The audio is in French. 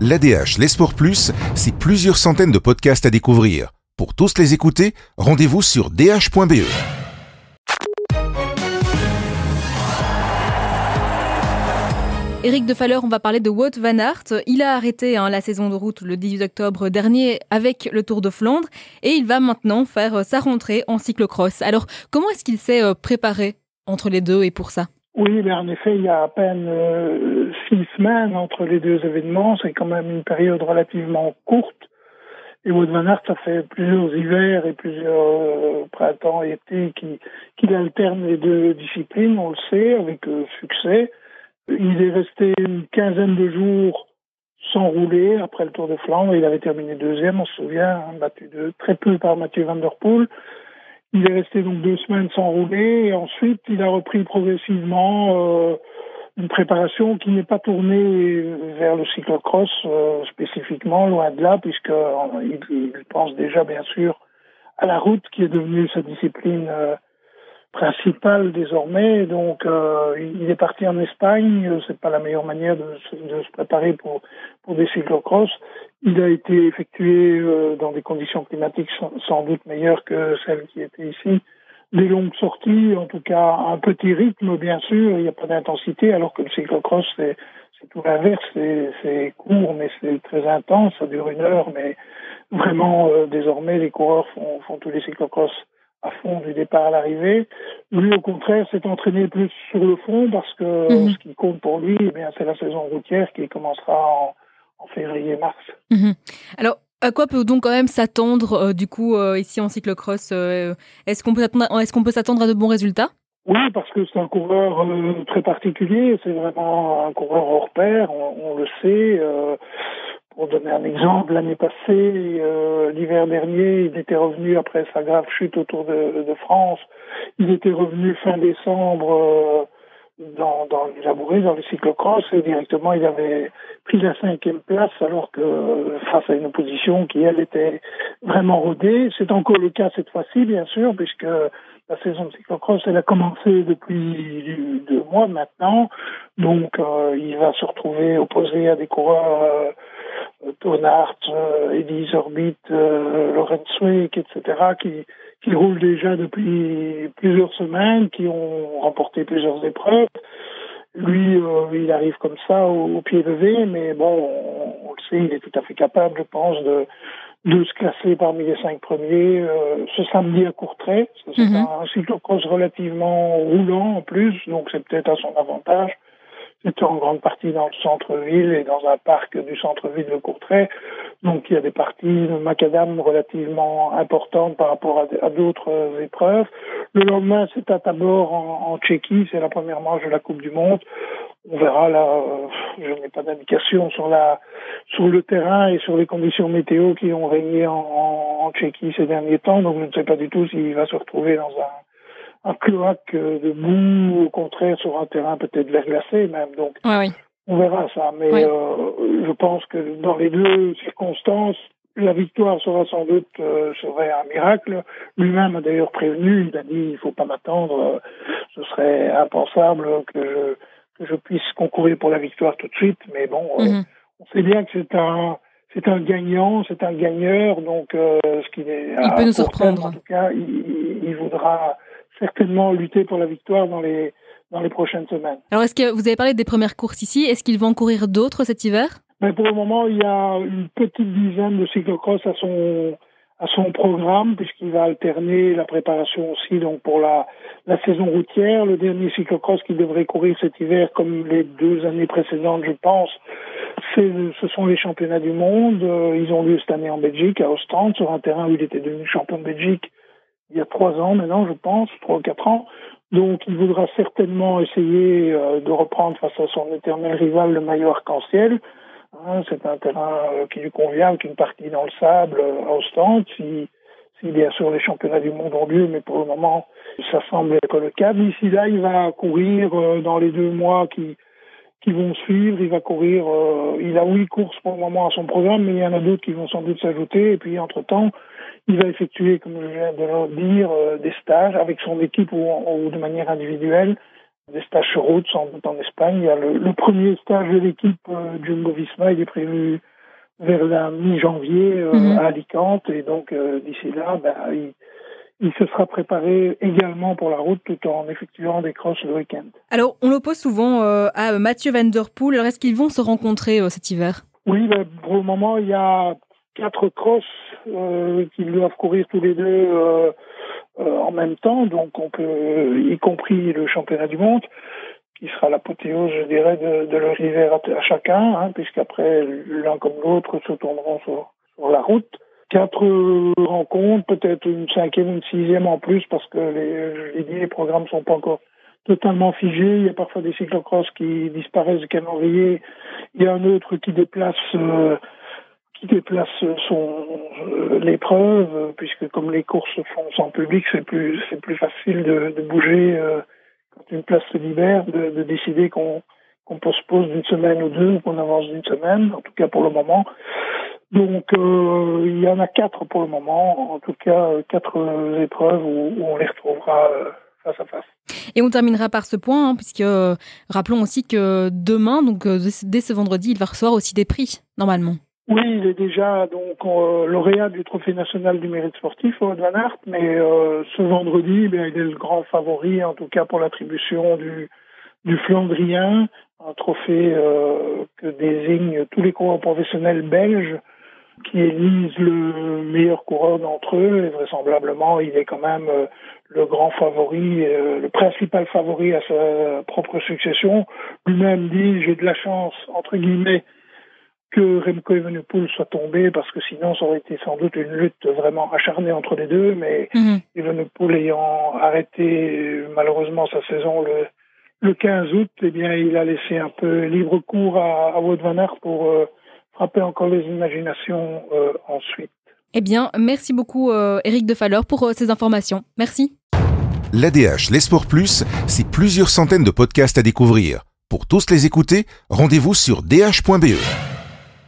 L'ADH, les sports plus, c'est plusieurs centaines de podcasts à découvrir. Pour tous les écouter, rendez-vous sur dh.be. Eric de Faller, on va parler de Wout van Aert. Il a arrêté hein, la saison de route le 18 octobre dernier avec le Tour de Flandre et il va maintenant faire euh, sa rentrée en cyclocross. Alors, comment est-ce qu'il s'est euh, préparé entre les deux et pour ça? Oui, mais en effet, il y a à peine euh, six semaines entre les deux événements. C'est quand même une période relativement courte. Et Wout van Aert, ça fait plusieurs hivers et plusieurs euh, printemps et étés qu'il alterne les deux disciplines, on le sait, avec euh, succès. Il est resté une quinzaine de jours sans rouler après le Tour de Flandre. Il avait terminé deuxième, on se souvient, hein, battu de très peu par Mathieu Van Der Poel. Il est resté donc deux semaines sans rouler et ensuite il a repris progressivement euh, une préparation qui n'est pas tournée vers le cyclocross euh, spécifiquement, loin de là, puisqu'il euh, il pense déjà bien sûr à la route qui est devenue sa discipline principal désormais. Donc, euh, il est parti en Espagne. C'est pas la meilleure manière de, de, se préparer pour pour des cyclocross. Il a été effectué euh, dans des conditions climatiques sans, doute meilleures que celles qui étaient ici. Des longues sorties, en tout cas un petit rythme, bien sûr. Il n'y a pas d'intensité, alors que le cyclocross c'est c'est tout l'inverse. C'est court, mais c'est très intense. Ça dure une heure, mais vraiment euh, désormais les coureurs font, font tous les cyclocross à fond du départ à l'arrivée. Lui, au contraire, s'est entraîné plus sur le fond parce que mhm. ce qui compte pour lui, eh bien, c'est la saison routière qui commencera en, février-mars. Mhm. Alors, à quoi peut donc quand même s'attendre euh, du coup euh, ici en cyclocross euh, Est-ce qu'on peut s'attendre à de bons résultats? Oui, parce que c'est un coureur très particulier. C'est vraiment un coureur hors pair. On, on le sait. Pour donner un exemple, l'année passée, euh, l'hiver dernier, il était revenu après sa grave chute autour de, de France. Il était revenu fin décembre euh, dans, dans les labourés, dans le cyclocross, et directement il avait pris la cinquième place alors que face à une opposition qui, elle, était vraiment rodée. C'est encore le cas cette fois-ci, bien sûr, puisque la saison de cyclocross, elle a commencé depuis deux mois maintenant. Donc, euh, il va se retrouver opposé à des coureurs Tonart, euh, Elise Orbit, euh, Lorenz Wick, etc., qui, qui roulent déjà depuis plusieurs semaines, qui ont remporté plusieurs épreuves. Lui, euh, il arrive comme ça au, pied levé, mais bon, on, le sait, il est tout à fait capable, je pense, de, de se classer parmi les cinq premiers euh, ce samedi à Courtrai. C'est mm -hmm. un cyclocross relativement roulant en plus, donc c'est peut-être à son avantage. En grande partie dans le centre-ville et dans un parc du centre-ville de Courtrai. Donc il y a des parties de macadam relativement importantes par rapport à, d'autres épreuves. Le lendemain, c'est à Tabor en, Tchéquie, c'est la première manche de la Coupe du Monde. On verra là, euh, je n'ai pas d'indication sur la sur le terrain et sur les conditions météo qui ont régné en, en Tchéquie ces derniers temps. Donc je ne sais pas du tout s'il va se retrouver dans un un cloaque de boue, au contraire, sur un terrain peut-être verglacé même. Donc, on verra ça. Mais euh, je pense que dans les deux circonstances, la victoire sera sans doute euh, serait un miracle. Lui-même a d'ailleurs prévenu, il a dit il faut pas m'attendre, euh, ce serait impensable que je, que je puisse concourir pour la victoire tout de suite. Mais bon, mhm. on sait bien que c'est un c'est un gagnant, c'est un gagneur, donc ce qui est il peut nous surprendre. En tout cas, il, il voudra certainement lutter pour la victoire dans les, dans les prochaines semaines. Alors, est-ce que vous avez parlé des premières courses ici? Est-ce qu'ils vont courir d'autres cet hiver? Ben, Pour le moment, il y a une petite dizaine de cyclocross à son, à son programme, puisqu'il va alterner la préparation aussi donc pour la, la saison routière. Le dernier cyclocross qu'il devrait courir cet hiver, comme les deux années précédentes, je pense, ce sont les championnats du monde. Euh, ils ont lieu cette année en Belgique, à Ostende, sur un terrain où il était devenu champion de Belgique il y a trois ans maintenant, je pense, trois ou quatre ans. Donc, il voudra certainement essayer euh, de reprendre face à son éternel rival le maillot arc-en-ciel. Hein, c'est un terrain euh, qui lui convient, avec une partie dans le sable euh, à Ostende. Si, si bien sûr les championnats du monde ont lieu, mais pour le moment, ça semble être le. D'ici là, il va courir dans les deux mois qui qui vont suivre. Il va courir. il a huit courses pour le moment à son programme, mais il y en a d'autres qui vont sans doute s'ajouter. Et puis, entre temps, il va effectuer, comme je viens de le dire, euh, des stages avec son équipe ou, ou, de manière individuelle, des stages sur route, sans doute en Espagne. Il y a le, premier stage de l'équipe euh, Jumbo Visma, il est prévu vers la mi-janvier euh, mhm. à Alicante. Et donc, euh, d'ici là, ben, il, il, se sera préparé également pour la route tout en effectuant des crosses le week-end. Alors, on l'oppose souvent à Mathieu Van Der Poel. Alors, est-ce qu'ils vont se rencontrer cet hiver? Oui, ben, pour le moment, il y a quatre crosses qu'ils doivent courir tous les deux euh, en même temps, donc y compris le championnat du monde, qui sera l'apothéose, je dirais, de, leur hiver à, chacun, hein, puisqu'après l'un comme l'autre se tourneront sur, la route. Quatre rencontres, peut-être une cinquième, une sixième en plus, parce que les, je l'ai programmes sont pas encore totalement figés. Il y a parfois des cyclocross qui disparaissent du calendrier. Il y a un autre qui déplace euh, déplace son euh, l'épreuve, puisque comme les courses se font sans public, c'est plus c'est plus facile de, de bouger euh, quand une place se libère, de, de décider qu'on qu'on postpose d'une semaine ou deux qu'on avance d'une semaine, en tout cas pour le moment. Donc euh, il y en a quatre pour le moment, en tout cas quatre épreuves où, où on les retrouvera face à face. Et on terminera par ce point, hein, puisque rappelons aussi que demain, donc dès ce vendredi, il va recevoir aussi des prix normalement. Oui, il est déjà donc euh, lauréat du Trophée national du mérite sportif au Van Aert, mais euh, ce vendredi, eh il est le grand favori, en tout cas pour l'attribution du, du Flandrien, un trophée euh, que désignent tous les coureurs professionnels belges qui élisent le meilleur coureur d'entre eux, et vraisemblablement, il est quand même le grand favori, le principal favori à sa propre succession. Lui-même dit, j'ai de la chance, entre guillemets, que Remco Evenepoel soit tombé parce que sinon ça aurait été sans doute une lutte vraiment acharnée entre les deux mais mm Evenepoel ayant arrêté malheureusement sa saison le le 15 août, eh bien, il a laissé un peu libre cours à, à Wout van Aert pour euh, frapper encore les imaginations euh, ensuite. Eh bien, merci beaucoup, euh, Eric De Falleur, pour ces informations. Merci. L'ADH, les Sports Plus, c'est plusieurs centaines de podcasts à découvrir. Pour tous les écouter, rendez-vous sur dh.be.